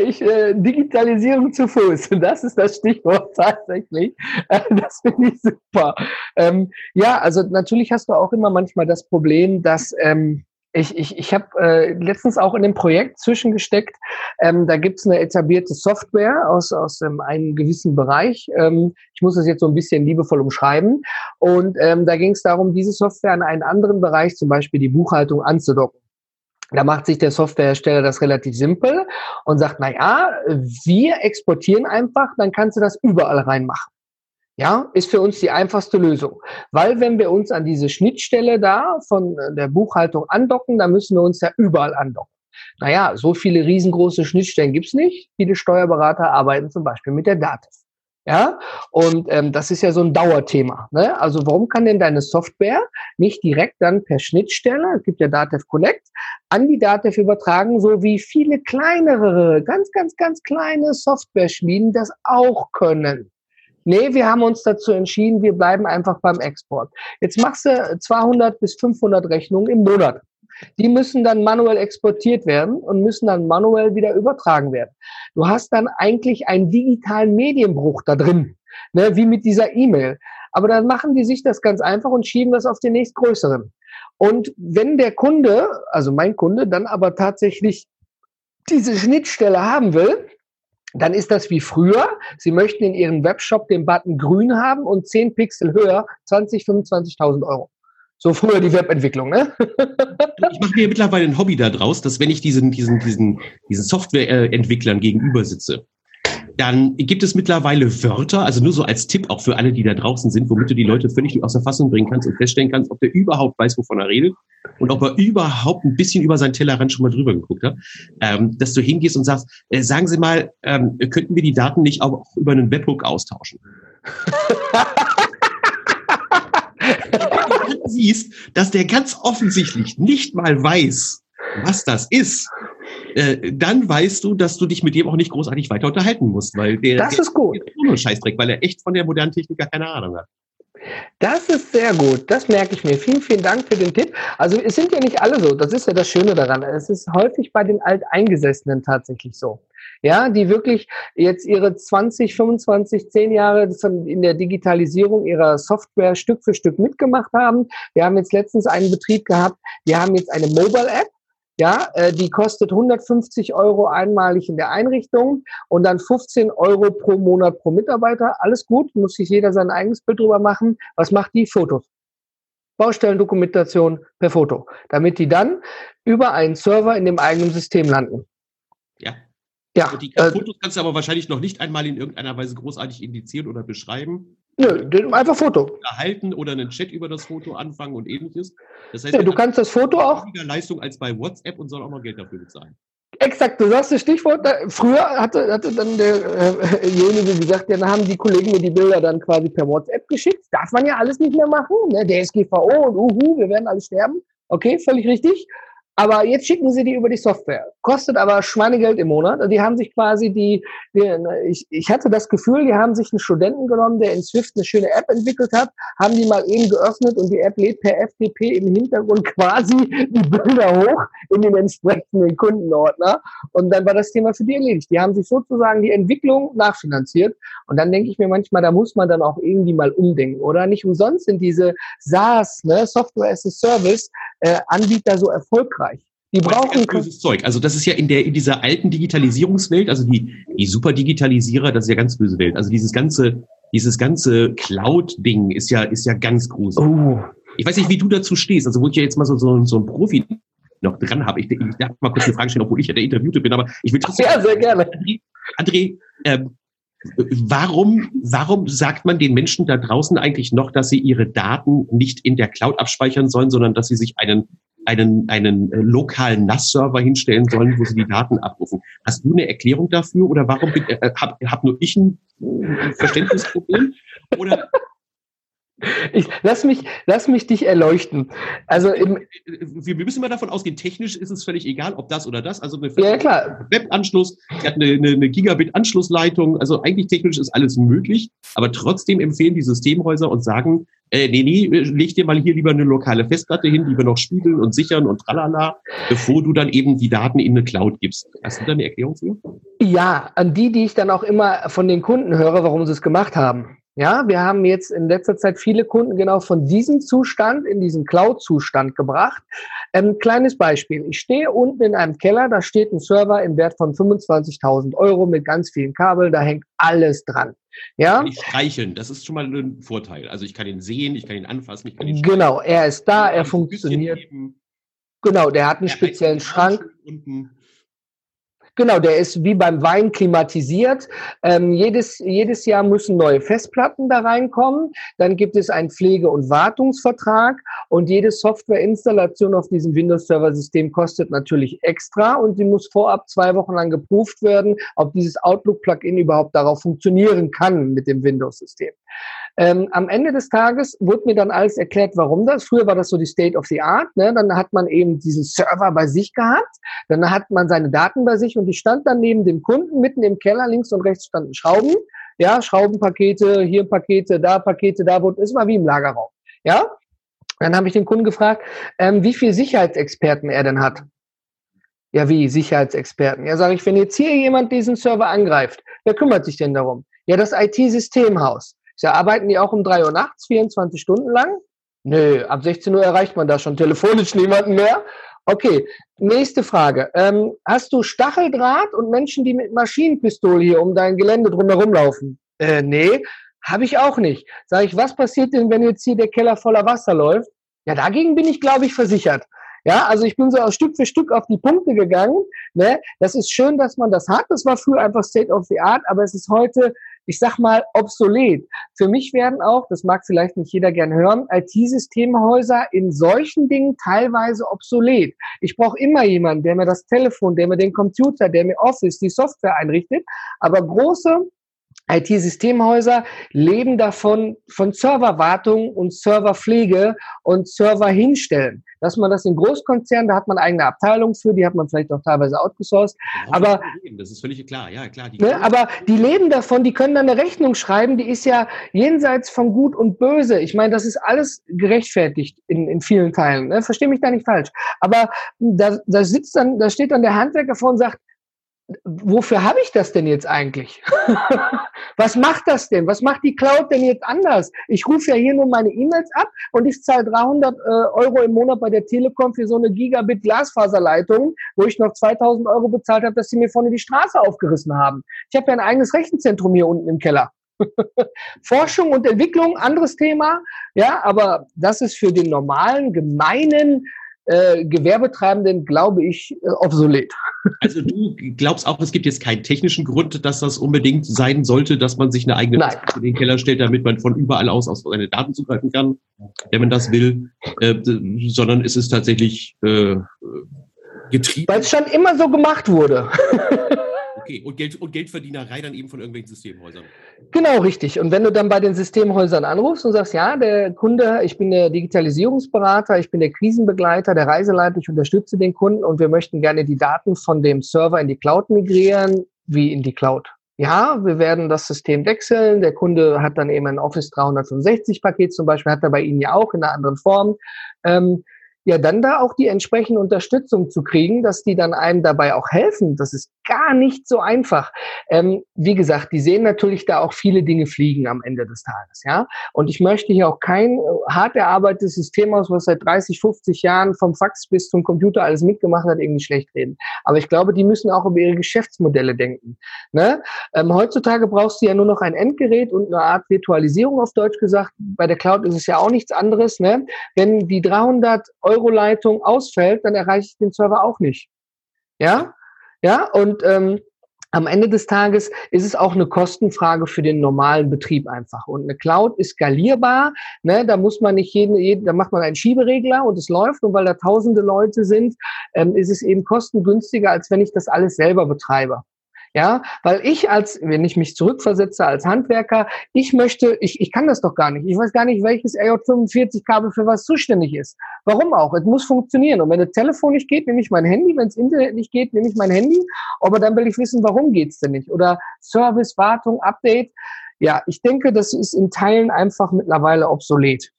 ich, äh, Digitalisierung zu Fuß, das ist das Stichwort tatsächlich. Äh, das finde ich super. Ähm, ja, also natürlich hast du auch immer manchmal das Problem, dass ähm, ich, ich, ich habe äh, letztens auch in dem Projekt zwischengesteckt. Ähm, da gibt es eine etablierte Software aus, aus ähm, einem gewissen Bereich. Ähm, ich muss das jetzt so ein bisschen liebevoll umschreiben. Und ähm, da ging es darum, diese Software an einen anderen Bereich, zum Beispiel die Buchhaltung, anzudocken. Da macht sich der Softwarehersteller das relativ simpel und sagt, na ja, wir exportieren einfach, dann kannst du das überall reinmachen. Ja, ist für uns die einfachste Lösung. Weil wenn wir uns an diese Schnittstelle da von der Buchhaltung andocken, dann müssen wir uns ja überall andocken. Naja, so viele riesengroße Schnittstellen gibt's nicht. Viele Steuerberater arbeiten zum Beispiel mit der Dativ. Ja, und ähm, das ist ja so ein Dauerthema. Ne? Also warum kann denn deine Software nicht direkt dann per Schnittstelle, es gibt ja Datev Connect, an die Datev übertragen, so wie viele kleinere, ganz, ganz, ganz kleine Software-Schmieden das auch können. Nee, wir haben uns dazu entschieden, wir bleiben einfach beim Export. Jetzt machst du 200 bis 500 Rechnungen im Monat. Die müssen dann manuell exportiert werden und müssen dann manuell wieder übertragen werden. Du hast dann eigentlich einen digitalen Medienbruch da drin, ne, wie mit dieser E-Mail. Aber dann machen die sich das ganz einfach und schieben das auf den nächstgrößeren. Und wenn der Kunde, also mein Kunde, dann aber tatsächlich diese Schnittstelle haben will, dann ist das wie früher. Sie möchten in Ihrem Webshop den Button grün haben und 10 Pixel höher, 20, 25.000 Euro. So früher die Webentwicklung, ne? ich mache mir mittlerweile ein Hobby daraus, dass wenn ich diesen, diesen, diesen, diesen Softwareentwicklern gegenüber sitze, dann gibt es mittlerweile Wörter, also nur so als Tipp auch für alle, die da draußen sind, womit du die Leute völlig aus der Fassung bringen kannst und feststellen kannst, ob der überhaupt weiß, wovon er redet und ob er überhaupt ein bisschen über seinen Tellerrand schon mal drüber geguckt hat, ähm, dass du hingehst und sagst, äh, sagen Sie mal, ähm, könnten wir die Daten nicht auch über einen Webhook austauschen? Wenn du siehst, dass der ganz offensichtlich nicht mal weiß, was das ist, äh, dann weißt du, dass du dich mit dem auch nicht großartig weiter unterhalten musst, weil der, das ist gut. Der nur Scheißdreck, weil er echt von der modernen Technik gar keine Ahnung hat. Das ist sehr gut. Das merke ich mir. Vielen, vielen Dank für den Tipp. Also es sind ja nicht alle so. Das ist ja das Schöne daran. Es ist häufig bei den Alteingesessenen tatsächlich so. ja, die wirklich jetzt ihre 20, 25, 10 Jahre in der Digitalisierung ihrer Software Stück für Stück mitgemacht haben. Wir haben jetzt letztens einen Betrieb gehabt, die haben jetzt eine Mobile App, ja, äh, die kostet 150 Euro einmalig in der Einrichtung und dann 15 Euro pro Monat pro Mitarbeiter. Alles gut, muss sich jeder sein eigenes Bild drüber machen. Was macht die? Fotos. Baustellendokumentation per Foto, damit die dann über einen Server in dem eigenen System landen. Ja. Ja. die äh, Fotos kannst du aber wahrscheinlich noch nicht einmal in irgendeiner Weise großartig indizieren oder beschreiben. Nö, einfach Foto. Erhalten oder einen Chat über das Foto anfangen und ähnliches. Das heißt, ja, du kannst das Foto auch. Weniger Leistung als bei WhatsApp und soll auch noch Geld dafür bezahlen. Exakt, du sagst das Stichwort. Früher hatte, hatte dann derjenige äh, gesagt, ja, dann haben die Kollegen mir die Bilder dann quasi per WhatsApp geschickt. Darf man ja alles nicht mehr machen. Ne? DSGVO und uhu, wir werden alle sterben. Okay, völlig richtig. Aber jetzt schicken sie die über die Software. Kostet aber Schweinegeld im Monat. Die haben sich quasi die, die ich, ich hatte das Gefühl, die haben sich einen Studenten genommen, der in Swift eine schöne App entwickelt hat, haben die mal eben geöffnet und die App lädt per FTP im Hintergrund quasi die Bilder hoch in den entsprechenden Kundenordner. Und dann war das Thema für die erledigt. Die haben sich sozusagen die Entwicklung nachfinanziert. Und dann denke ich mir manchmal, da muss man dann auch irgendwie mal umdenken, oder? Nicht umsonst sind diese SaaS, ne, Software as a Service, äh, Anbieter so erfolgreich. Die brauchen böses Zeug. Also das ist ja in der in dieser alten Digitalisierungswelt, also die die Superdigitalisierer, das ist ja ganz böse Welt. Also dieses ganze dieses ganze Cloud-Ding ist ja ist ja ganz groß. Oh. Ich weiß nicht, wie du dazu stehst. Also wo ich ja jetzt mal so so, so ein Profi noch dran habe. Ich, ich darf mal kurz eine Frage stellen, obwohl ich ja der Interviewte bin, aber ich will trotzdem. Ja, sehr gerne. André, André ähm, warum, warum sagt man den Menschen da draußen eigentlich noch, dass sie ihre Daten nicht in der Cloud abspeichern sollen, sondern dass sie sich einen, einen, einen äh, lokalen NAS-Server hinstellen sollen, wo sie die Daten abrufen? Hast du eine Erklärung dafür oder warum äh, hab, hab nur ich ein Verständnisproblem? Oder ich, lass mich, lass mich dich erleuchten. Also im, wir müssen mal davon ausgehen, technisch ist es völlig egal, ob das oder das. Also eine ja, klar. Webanschluss, die hat eine, eine, eine Gigabit-Anschlussleitung. Also eigentlich technisch ist alles möglich, aber trotzdem empfehlen die Systemhäuser und sagen, äh, nee, nee, leg dir mal hier lieber eine lokale Festplatte hin, die wir noch spiegeln und sichern und tralala, bevor du dann eben die Daten in eine Cloud gibst. Hast du da eine Erklärung für? Ja, an die, die ich dann auch immer von den Kunden höre, warum sie es gemacht haben. Ja, wir haben jetzt in letzter Zeit viele Kunden genau von diesem Zustand in diesen Cloud-Zustand gebracht. Ein ähm, kleines Beispiel. Ich stehe unten in einem Keller, da steht ein Server im Wert von 25.000 Euro mit ganz vielen Kabeln, da hängt alles dran. Ja. Ich streicheln, das ist schon mal ein Vorteil. Also ich kann ihn sehen, ich kann ihn anfassen, ich kann ihn Genau, er ist da, er funktioniert. Genau, der hat einen speziellen Schrank. Unten. Genau, der ist wie beim Wein klimatisiert. Ähm, jedes, jedes Jahr müssen neue Festplatten da reinkommen. Dann gibt es einen Pflege- und Wartungsvertrag und jede Softwareinstallation auf diesem Windows-Server-System kostet natürlich extra und sie muss vorab zwei Wochen lang geprüft werden, ob dieses Outlook-Plugin überhaupt darauf funktionieren kann mit dem Windows-System. Ähm, am Ende des Tages wurde mir dann alles erklärt, warum das. Früher war das so die State of the Art. Ne? Dann hat man eben diesen Server bei sich gehabt. Dann hat man seine Daten bei sich und die stand dann neben dem Kunden mitten im Keller. Links und rechts standen Schrauben. Ja, Schraubenpakete, hier Pakete, da Pakete, da wurde, ist mal wie im Lagerraum. Ja? Dann habe ich den Kunden gefragt, ähm, wie viel Sicherheitsexperten er denn hat. Ja, wie Sicherheitsexperten? Ja, sage ich, wenn jetzt hier jemand diesen Server angreift, wer kümmert sich denn darum? Ja, das IT-Systemhaus. Ja, arbeiten die auch um drei Uhr nachts, 24 Stunden lang? Nö, ab 16 Uhr erreicht man da schon telefonisch niemanden mehr. Okay, nächste Frage. Ähm, hast du Stacheldraht und Menschen, die mit Maschinenpistole hier um dein Gelände drumherum laufen? Äh, nee, habe ich auch nicht. Sag ich, was passiert denn, wenn jetzt hier der Keller voller Wasser läuft? Ja, dagegen bin ich, glaube ich, versichert. Ja, also ich bin so Stück für Stück auf die Punkte gegangen. Ne? Das ist schön, dass man das hat. Das war früher einfach State of the Art, aber es ist heute ich sag mal, obsolet. Für mich werden auch, das mag vielleicht nicht jeder gern hören, IT-Systemhäuser in solchen Dingen teilweise obsolet. Ich brauche immer jemanden, der mir das Telefon, der mir den Computer, der mir Office, die Software einrichtet. Aber große IT-Systemhäuser leben davon von Serverwartung und Serverpflege und Server hinstellen. Dass man das in Großkonzernen, da hat man eigene Abteilungen für, die hat man vielleicht auch teilweise outgesourced. Aber das ist völlig klar, ja klar. Die ne, aber die leben davon, die können dann eine Rechnung schreiben, die ist ja jenseits von Gut und Böse. Ich meine, das ist alles gerechtfertigt in, in vielen Teilen. Ne? Verstehe mich da nicht falsch. Aber da, da sitzt dann, da steht dann der Handwerker vor und sagt, wofür habe ich das denn jetzt eigentlich? Was macht das denn? Was macht die Cloud denn jetzt anders? Ich rufe ja hier nur meine E-Mails ab und ich zahle 300 äh, Euro im Monat bei der Telekom für so eine Gigabit Glasfaserleitung, wo ich noch 2000 Euro bezahlt habe, dass sie mir vorne die Straße aufgerissen haben. Ich habe ja ein eigenes Rechenzentrum hier unten im Keller. Forschung und Entwicklung, anderes Thema. Ja, aber das ist für den normalen, gemeinen äh, Gewerbetreibenden, glaube ich, äh, obsolet. Also du glaubst auch, es gibt jetzt keinen technischen Grund, dass das unbedingt sein sollte, dass man sich eine eigene Nein. in den Keller stellt, damit man von überall aus auf seine Daten zugreifen kann, wenn man das will, äh, sondern es ist tatsächlich äh, getrieben. Weil es schon immer so gemacht wurde. Okay, und, Geld, und Geldverdienerei dann eben von irgendwelchen Systemhäusern. Genau, richtig. Und wenn du dann bei den Systemhäusern anrufst und sagst, ja, der Kunde, ich bin der Digitalisierungsberater, ich bin der Krisenbegleiter, der Reiseleiter, ich unterstütze den Kunden und wir möchten gerne die Daten von dem Server in die Cloud migrieren, wie in die Cloud. Ja, wir werden das System wechseln. Der Kunde hat dann eben ein Office 365 Paket zum Beispiel, hat er bei Ihnen ja auch in einer anderen Form. Ähm, ja, dann da auch die entsprechende Unterstützung zu kriegen, dass die dann einem dabei auch helfen. Das ist gar nicht so einfach. Ähm, wie gesagt, die sehen natürlich da auch viele Dinge fliegen am Ende des Tages, ja. Und ich möchte hier auch kein äh, hart erarbeitetes System aus, was seit 30, 50 Jahren vom Fax bis zum Computer alles mitgemacht hat, irgendwie schlecht reden. Aber ich glaube, die müssen auch über ihre Geschäftsmodelle denken. Ne? Ähm, heutzutage brauchst du ja nur noch ein Endgerät und eine Art Virtualisierung auf Deutsch gesagt. Bei der Cloud ist es ja auch nichts anderes. Ne? Wenn die 300 Euro Euro-Leitung ausfällt, dann erreiche ich den Server auch nicht. Ja? Ja, und ähm, am Ende des Tages ist es auch eine Kostenfrage für den normalen Betrieb einfach. Und eine Cloud ist skalierbar. Ne? Da muss man nicht jeden, jeden, da macht man einen Schieberegler und es läuft. Und weil da tausende Leute sind, ähm, ist es eben kostengünstiger, als wenn ich das alles selber betreibe. Ja, weil ich als, wenn ich mich zurückversetze als Handwerker, ich möchte, ich, ich kann das doch gar nicht. Ich weiß gar nicht, welches RJ45-Kabel für was zuständig ist. Warum auch? Es muss funktionieren. Und wenn das Telefon nicht geht, nehme ich mein Handy. Wenn das Internet nicht geht, nehme ich mein Handy. Aber dann will ich wissen, warum geht's denn nicht? Oder Service, Wartung, Update. Ja, ich denke, das ist in Teilen einfach mittlerweile obsolet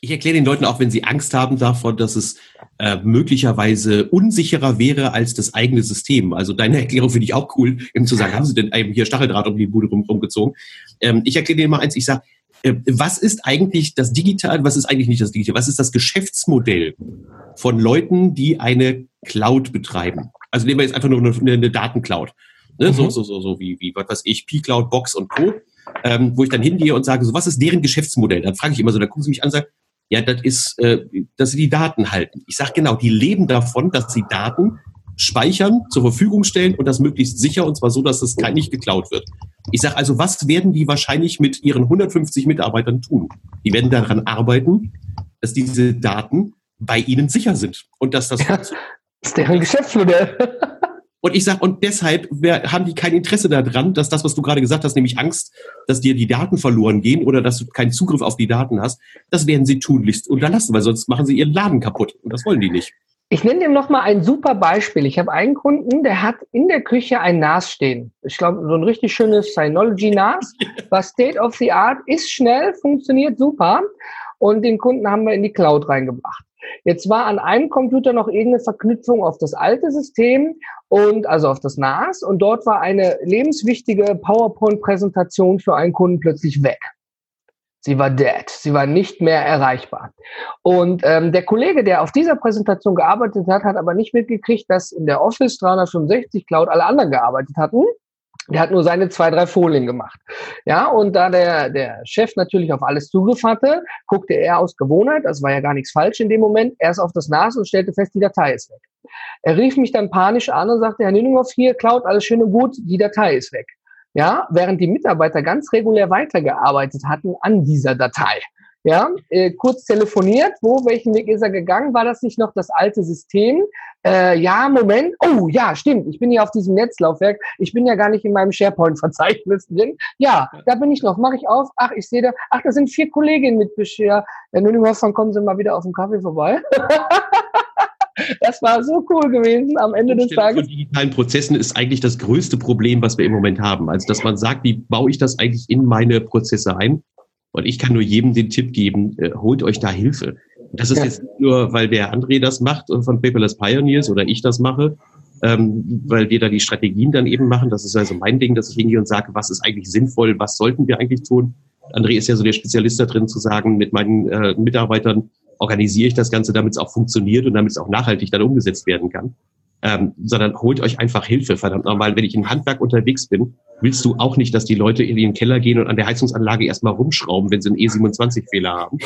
ich erkläre den Leuten auch, wenn sie Angst haben davon, dass es äh, möglicherweise unsicherer wäre als das eigene System. Also deine Erklärung finde ich auch cool, eben zu sagen, haben sie denn eben hier Stacheldraht um die Bude rum, rumgezogen? Ähm, ich erkläre dir mal eins, ich sage, äh, was ist eigentlich das Digital, was ist eigentlich nicht das Digital, was ist das Geschäftsmodell von Leuten, die eine Cloud betreiben? Also nehmen wir jetzt einfach nur eine, eine Datencloud. Ne? Mhm. So, so, so, so wie, wie, was weiß ich, P-Cloud, Box und Co. Ähm, wo ich dann hingehe und sage, so, was ist deren Geschäftsmodell? Dann frage ich immer so, dann gucken sie mich an und sagen, ja, das ist, äh, dass sie die Daten halten. Ich sage genau, die leben davon, dass sie Daten speichern, zur Verfügung stellen und das möglichst sicher und zwar so, dass das nicht geklaut wird. Ich sage also, was werden die wahrscheinlich mit ihren 150 Mitarbeitern tun? Die werden daran arbeiten, dass diese Daten bei ihnen sicher sind und dass das. Ja, das ist deren Geschäftsmodell. Und ich sage, und deshalb haben die kein Interesse daran, dass das, was du gerade gesagt hast, nämlich Angst, dass dir die Daten verloren gehen oder dass du keinen Zugriff auf die Daten hast, das werden sie tunlichst unterlassen, weil sonst machen sie ihren Laden kaputt. Und das wollen die nicht. Ich nenne dir noch mal ein super Beispiel. Ich habe einen Kunden, der hat in der Küche ein NAS stehen. Ich glaube, so ein richtig schönes Synology NAS, was State of the Art ist, schnell, funktioniert super. Und den Kunden haben wir in die Cloud reingebracht. Jetzt war an einem Computer noch irgendeine Verknüpfung auf das alte System und also auf das NAS und dort war eine lebenswichtige PowerPoint-Präsentation für einen Kunden plötzlich weg. Sie war dead. Sie war nicht mehr erreichbar. Und ähm, der Kollege, der auf dieser Präsentation gearbeitet hat, hat aber nicht mitgekriegt, dass in der Office 365 Cloud alle anderen gearbeitet hatten. Der hat nur seine zwei, drei Folien gemacht. Ja, und da der, der Chef natürlich auf alles Zugriff hatte, guckte er aus Gewohnheit, das war ja gar nichts falsch in dem Moment, erst auf das NAS und stellte fest, die Datei ist weg. Er rief mich dann panisch an und sagte, Herr Nüninghoff, hier, Cloud, alles schön und gut, die Datei ist weg. Ja, während die Mitarbeiter ganz regulär weitergearbeitet hatten an dieser Datei. Ja, äh, kurz telefoniert, wo, welchen Weg ist er gegangen? War das nicht noch das alte System? Äh, ja, Moment. Oh, ja, stimmt. Ich bin hier auf diesem Netzlaufwerk. Ich bin ja gar nicht in meinem SharePoint-Verzeichnis drin. Ja, da bin ich noch. Mache ich auf. Ach, ich sehe da. Ach, da sind vier Kolleginnen mit Beschwer. Herr Nüninghoff, dann kommen Sie mal wieder auf den Kaffee vorbei. das war so cool gewesen am Ende des Tages. Von digitalen Prozessen ist eigentlich das größte Problem, was wir im Moment haben. Also, dass man sagt, wie baue ich das eigentlich in meine Prozesse ein? Und ich kann nur jedem den Tipp geben, äh, holt euch da Hilfe. Das ist ja. jetzt nur, weil der André das macht und von Paperless Pioneers oder ich das mache, ähm, weil wir da die Strategien dann eben machen. Das ist also mein Ding, dass ich hingehe und sage, was ist eigentlich sinnvoll, was sollten wir eigentlich tun. André ist ja so der Spezialist da drin zu sagen, mit meinen äh, Mitarbeitern organisiere ich das Ganze, damit es auch funktioniert und damit es auch nachhaltig dann umgesetzt werden kann. Ähm, sondern holt euch einfach Hilfe, verdammt nochmal. Wenn ich im Handwerk unterwegs bin, willst du auch nicht, dass die Leute in den Keller gehen und an der Heizungsanlage erstmal rumschrauben, wenn sie einen E27-Fehler haben.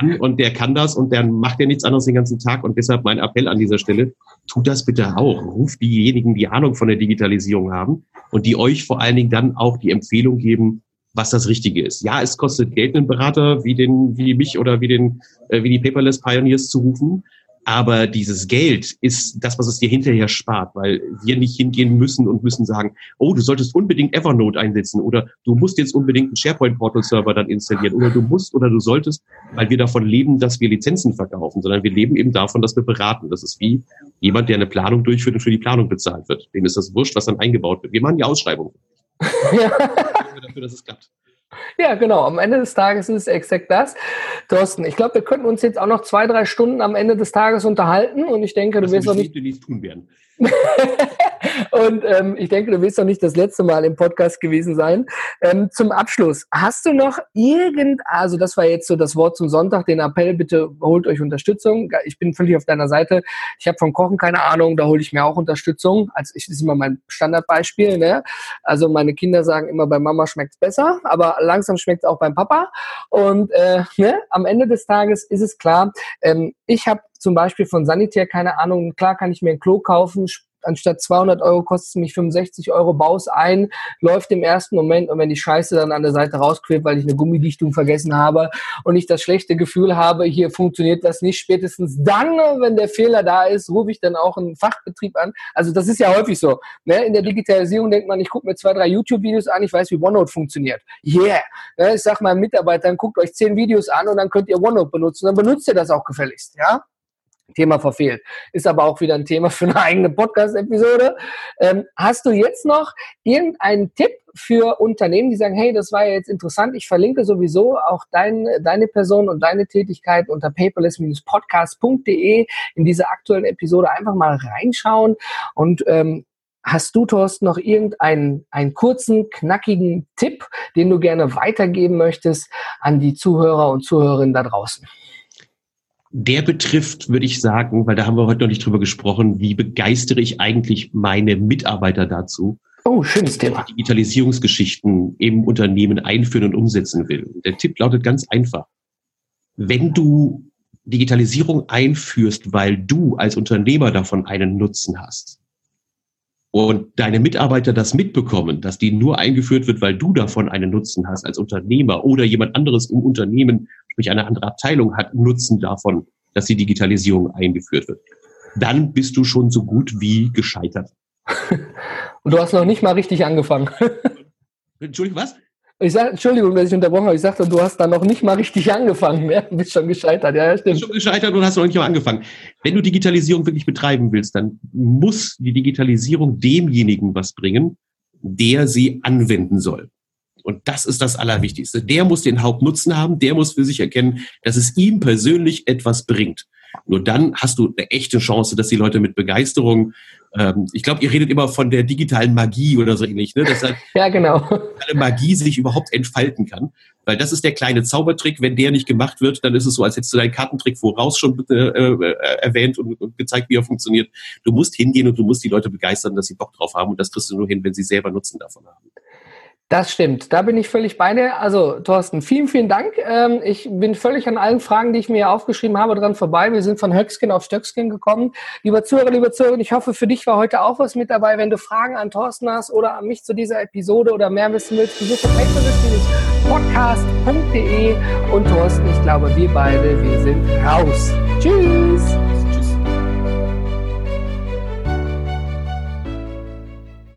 und der kann das und der macht ja nichts anderes den ganzen Tag. Und deshalb mein Appell an dieser Stelle, tut das bitte auch. Ruft diejenigen, die Ahnung von der Digitalisierung haben und die euch vor allen Dingen dann auch die Empfehlung geben, was das Richtige ist. Ja, es kostet Geld, einen Berater wie den, wie mich oder wie den, äh, wie die Paperless Pioneers zu rufen. Aber dieses Geld ist das, was es dir hinterher spart, weil wir nicht hingehen müssen und müssen sagen, oh, du solltest unbedingt Evernote einsetzen oder du musst jetzt unbedingt einen SharePoint-Portal-Server dann installieren oder du musst oder du solltest, weil wir davon leben, dass wir Lizenzen verkaufen, sondern wir leben eben davon, dass wir beraten. Das ist wie jemand, der eine Planung durchführt und für die Planung bezahlt wird. Dem ist das wurscht, was dann eingebaut wird. Wir machen die Ausschreibung. Ja. dafür, dass es klappt. Ja, genau. Am Ende des Tages ist es exakt das. Thorsten, ich glaube, wir könnten uns jetzt auch noch zwei, drei Stunden am Ende des Tages unterhalten und ich denke, du wirst auch nicht. tun werden. Und ähm, ich denke, du willst doch nicht das letzte Mal im Podcast gewesen sein. Ähm, zum Abschluss, hast du noch irgend, also das war jetzt so das Wort zum Sonntag, den Appell, bitte holt euch Unterstützung. Ich bin völlig auf deiner Seite. Ich habe vom Kochen keine Ahnung, da hole ich mir auch Unterstützung. Also ich, das ist immer mein Standardbeispiel. Ne? Also meine Kinder sagen immer, bei Mama schmeckt's besser, aber langsam schmeckt's auch beim Papa. Und äh, ne? am Ende des Tages ist es klar, ähm, ich habe zum Beispiel von Sanitär keine Ahnung, klar kann ich mir ein Klo kaufen, anstatt 200 Euro kostet es mich 65 Euro, baus ein, läuft im ersten Moment und wenn die Scheiße dann an der Seite rausquillt, weil ich eine Gummidichtung vergessen habe und ich das schlechte Gefühl habe, hier funktioniert das nicht, spätestens dann, wenn der Fehler da ist, rufe ich dann auch einen Fachbetrieb an. Also das ist ja häufig so. Ne? In der Digitalisierung denkt man, ich gucke mir zwei, drei YouTube-Videos an, ich weiß, wie OneNote funktioniert. Yeah! Ne? Ich sage meinen Mitarbeitern, guckt euch zehn Videos an und dann könnt ihr OneNote benutzen. Dann benutzt ihr das auch gefälligst. Ja? Thema verfehlt. Ist aber auch wieder ein Thema für eine eigene Podcast-Episode. Ähm, hast du jetzt noch irgendeinen Tipp für Unternehmen, die sagen, hey, das war ja jetzt interessant, ich verlinke sowieso auch dein, deine Person und deine Tätigkeit unter paperless-podcast.de in diese aktuellen Episode einfach mal reinschauen und ähm, Hast du, Thorsten, noch irgendeinen einen kurzen, knackigen Tipp, den du gerne weitergeben möchtest an die Zuhörer und Zuhörerinnen da draußen? Der betrifft, würde ich sagen, weil da haben wir heute noch nicht drüber gesprochen, wie begeistere ich eigentlich meine Mitarbeiter dazu, Oh, schönes Thema. Digitalisierungsgeschichten im Unternehmen einführen und umsetzen will. Der Tipp lautet ganz einfach. Wenn du Digitalisierung einführst, weil du als Unternehmer davon einen Nutzen hast und deine Mitarbeiter das mitbekommen, dass die nur eingeführt wird, weil du davon einen Nutzen hast als Unternehmer oder jemand anderes im Unternehmen sprich eine andere Abteilung hat Nutzen davon, dass die Digitalisierung eingeführt wird. Dann bist du schon so gut wie gescheitert. Und du hast noch nicht mal richtig angefangen. Entschuldigung, was? Ich sag, Entschuldigung, dass ich unterbrochen habe. Ich sagte, du hast da noch nicht mal richtig angefangen. Ja? Du bist schon gescheitert. Ja, stimmt. Du bist schon gescheitert und hast noch nicht mal angefangen. Wenn du Digitalisierung wirklich betreiben willst, dann muss die Digitalisierung demjenigen was bringen, der sie anwenden soll. Und das ist das Allerwichtigste. Der muss den Hauptnutzen haben, der muss für sich erkennen, dass es ihm persönlich etwas bringt. Nur dann hast du eine echte Chance, dass die Leute mit Begeisterung, ähm, ich glaube, ihr redet immer von der digitalen Magie oder so ähnlich, ne? dass halt ja, genau. alle Magie sich überhaupt entfalten kann. Weil das ist der kleine Zaubertrick. Wenn der nicht gemacht wird, dann ist es so, als hättest du deinen Kartentrick voraus schon äh, äh, erwähnt und, und gezeigt, wie er funktioniert. Du musst hingehen und du musst die Leute begeistern, dass sie Bock drauf haben. Und das kriegst du nur hin, wenn sie selber Nutzen davon haben. Das stimmt, da bin ich völlig bei dir. Also Thorsten, vielen, vielen Dank. Ähm, ich bin völlig an allen Fragen, die ich mir aufgeschrieben habe, dran vorbei. Wir sind von Höckskin auf Stöckskin gekommen. Lieber Zuhörer, lieber Zuhörer, ich hoffe, für dich war heute auch was mit dabei. Wenn du Fragen an Thorsten hast oder an mich zu dieser Episode oder mehr wissen willst, besuche paperless-podcast.de und Thorsten, ich glaube, wir beide, wir sind raus. Tschüss!